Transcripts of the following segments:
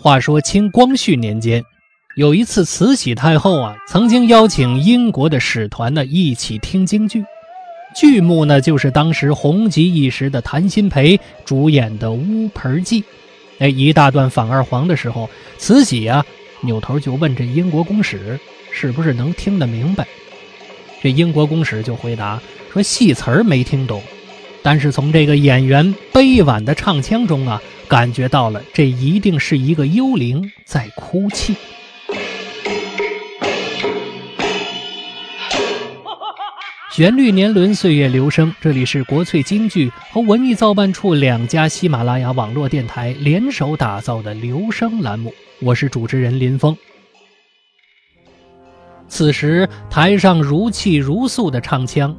话说清光绪年间，有一次慈禧太后啊，曾经邀请英国的使团呢一起听京剧，剧目呢就是当时红极一时的谭鑫培主演的《乌盆记》。哎，一大段反二黄的时候，慈禧啊扭头就问这英国公使是不是能听得明白。这英国公使就回答说戏词儿没听懂，但是从这个演员悲婉的唱腔中啊。感觉到了，这一定是一个幽灵在哭泣。旋律年轮，岁月流声。这里是国粹京剧和文艺造办处两家喜马拉雅网络电台联手打造的留声栏目，我是主持人林峰。此时台上如泣如诉的唱腔，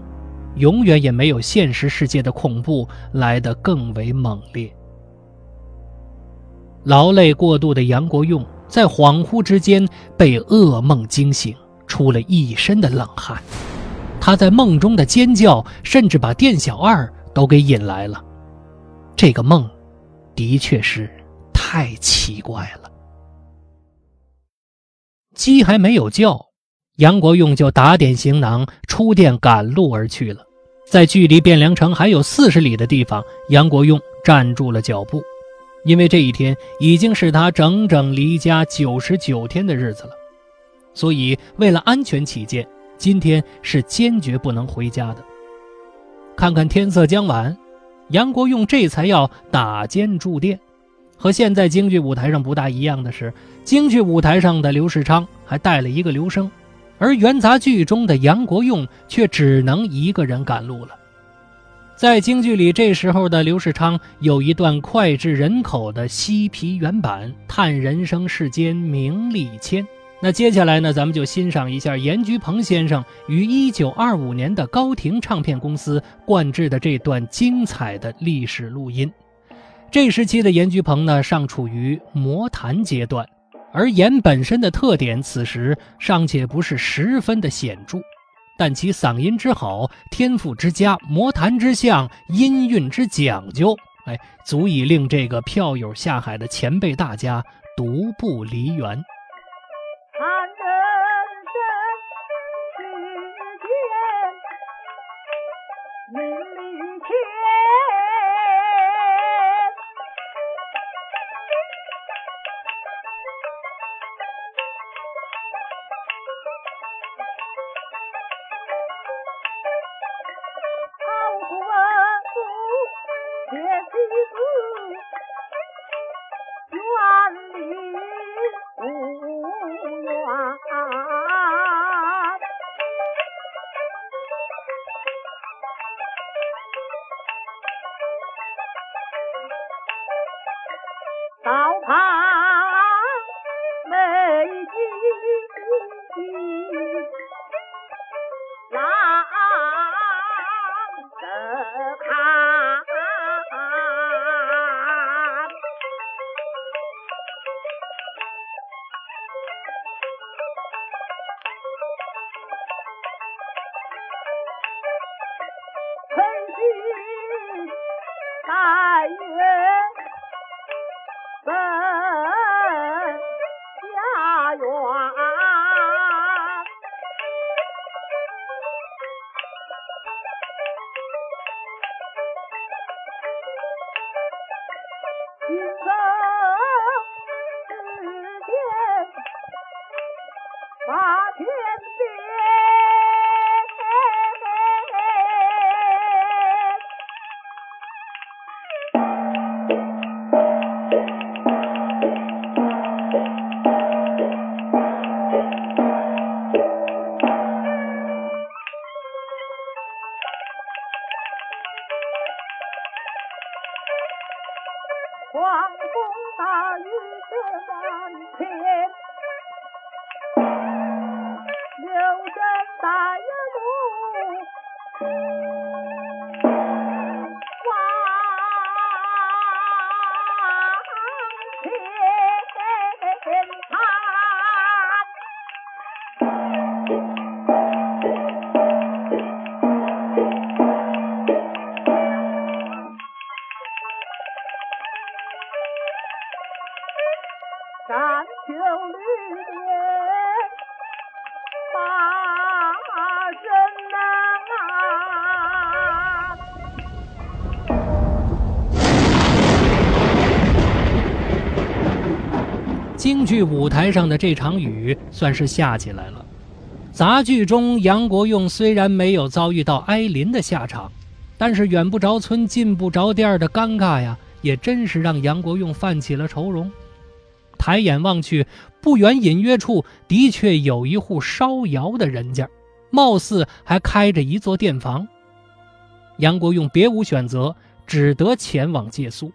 永远也没有现实世界的恐怖来得更为猛烈。劳累过度的杨国用在恍惚之间被噩梦惊醒，出了一身的冷汗。他在梦中的尖叫，甚至把店小二都给引来了。这个梦，的确是太奇怪了。鸡还没有叫，杨国用就打点行囊出店赶路而去了。在距离汴梁城还有四十里的地方，杨国用站住了脚步。因为这一天已经是他整整离家九十九天的日子了，所以为了安全起见，今天是坚决不能回家的。看看天色将晚，杨国用这才要打尖住店。和现在京剧舞台上不大一样的是，京剧舞台上的刘世昌还带了一个刘生，而元杂剧中的杨国用却只能一个人赶路了。在京剧里，这时候的刘世昌有一段脍炙人口的西皮原版，叹人生世间名利谦。那接下来呢，咱们就欣赏一下严菊鹏先生于一九二五年的高亭唱片公司灌制的这段精彩的历史录音。这时期的严菊鹏呢，尚处于魔谈阶段，而言本身的特点，此时尚且不是十分的显著。但其嗓音之好，天赋之佳，魔弹之相，音韵之讲究，哎，足以令这个票友下海的前辈大家独步梨园。把天边。狂风大雨雪满天，大眼目望前看，京剧舞台上的这场雨算是下起来了。杂剧中，杨国用虽然没有遭遇到挨淋的下场，但是远不着村、近不着店的尴尬呀，也真是让杨国用泛起了愁容。抬眼望去，不远隐约处的确有一户烧窑的人家，貌似还开着一座店房。杨国用别无选择，只得前往借宿。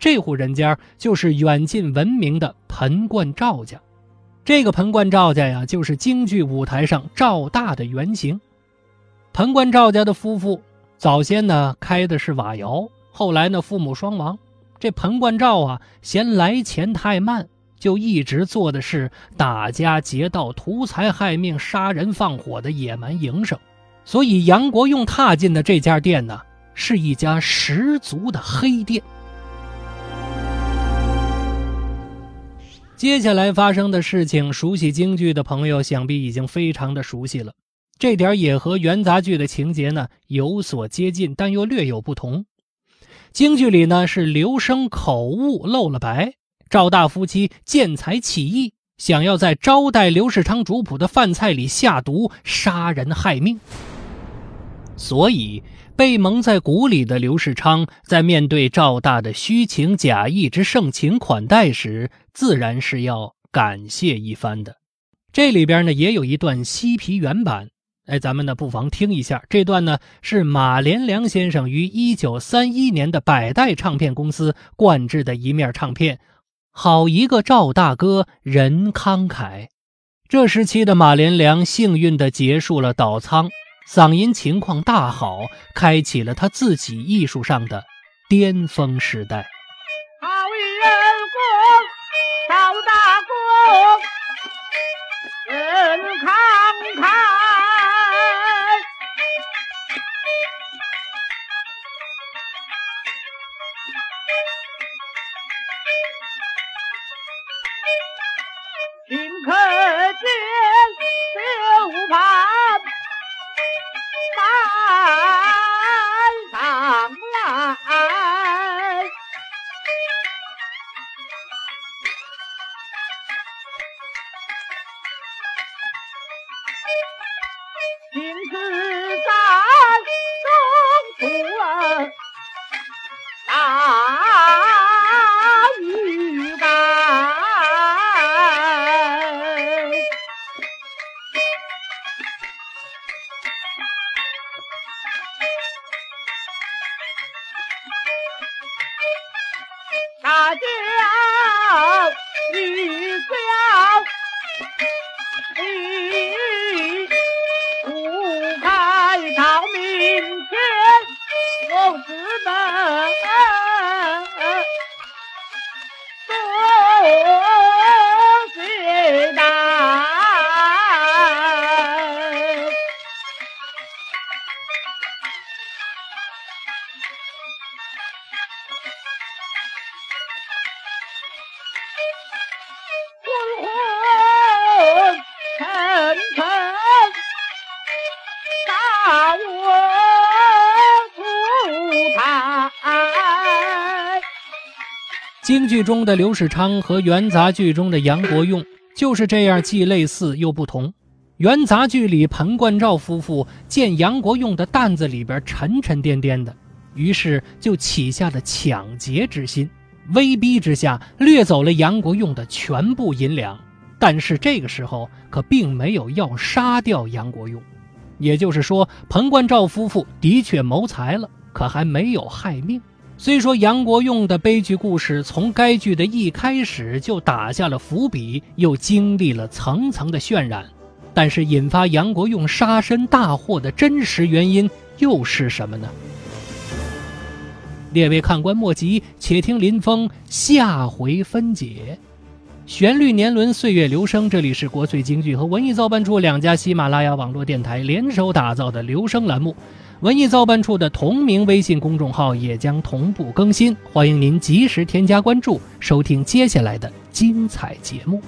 这户人家就是远近闻名的盆罐赵家。这个盆罐赵家呀，就是京剧舞台上赵大的原型。盆罐赵家的夫妇早先呢开的是瓦窑，后来呢父母双亡。这彭冠照啊，嫌来钱太慢，就一直做的是打家劫道、图财害命、杀人放火的野蛮营生。所以杨国用踏进的这家店呢，是一家十足的黑店。接下来发生的事情，熟悉京剧的朋友想必已经非常的熟悉了。这点也和元杂剧的情节呢有所接近，但又略有不同。京剧里呢是刘生口误露了白，赵大夫妻见财起意，想要在招待刘世昌主仆的饭菜里下毒，杀人害命。所以被蒙在鼓里的刘世昌，在面对赵大的虚情假意之盛情款待时，自然是要感谢一番的。这里边呢也有一段西皮原版。哎，咱们呢不妨听一下这段呢，是马连良先生于一九三一年的百代唱片公司灌制的一面唱片。好一个赵大哥，人慷慨。这时期的马连良幸运地结束了倒仓，嗓音情况大好，开启了他自己艺术上的巅峰时代。他叫一叫，京剧中的刘世昌和元杂剧中的杨国用就是这样，既类似又不同。元杂剧里，彭冠照夫妇见杨国用的担子里边沉沉甸甸的，于是就起下了抢劫之心，威逼之下掠走了杨国用的全部银两。但是这个时候可并没有要杀掉杨国用，也就是说，彭冠照夫妇的确谋财了，可还没有害命。虽说杨国用的悲剧故事从该剧的一开始就打下了伏笔，又经历了层层的渲染，但是引发杨国用杀身大祸的真实原因又是什么呢？列位看官莫急，且听林峰下回分解。旋律年轮，岁月流声。这里是国粹京剧和文艺造办处两家喜马拉雅网络电台联手打造的留声栏目。文艺造办处的同名微信公众号也将同步更新，欢迎您及时添加关注，收听接下来的精彩节目。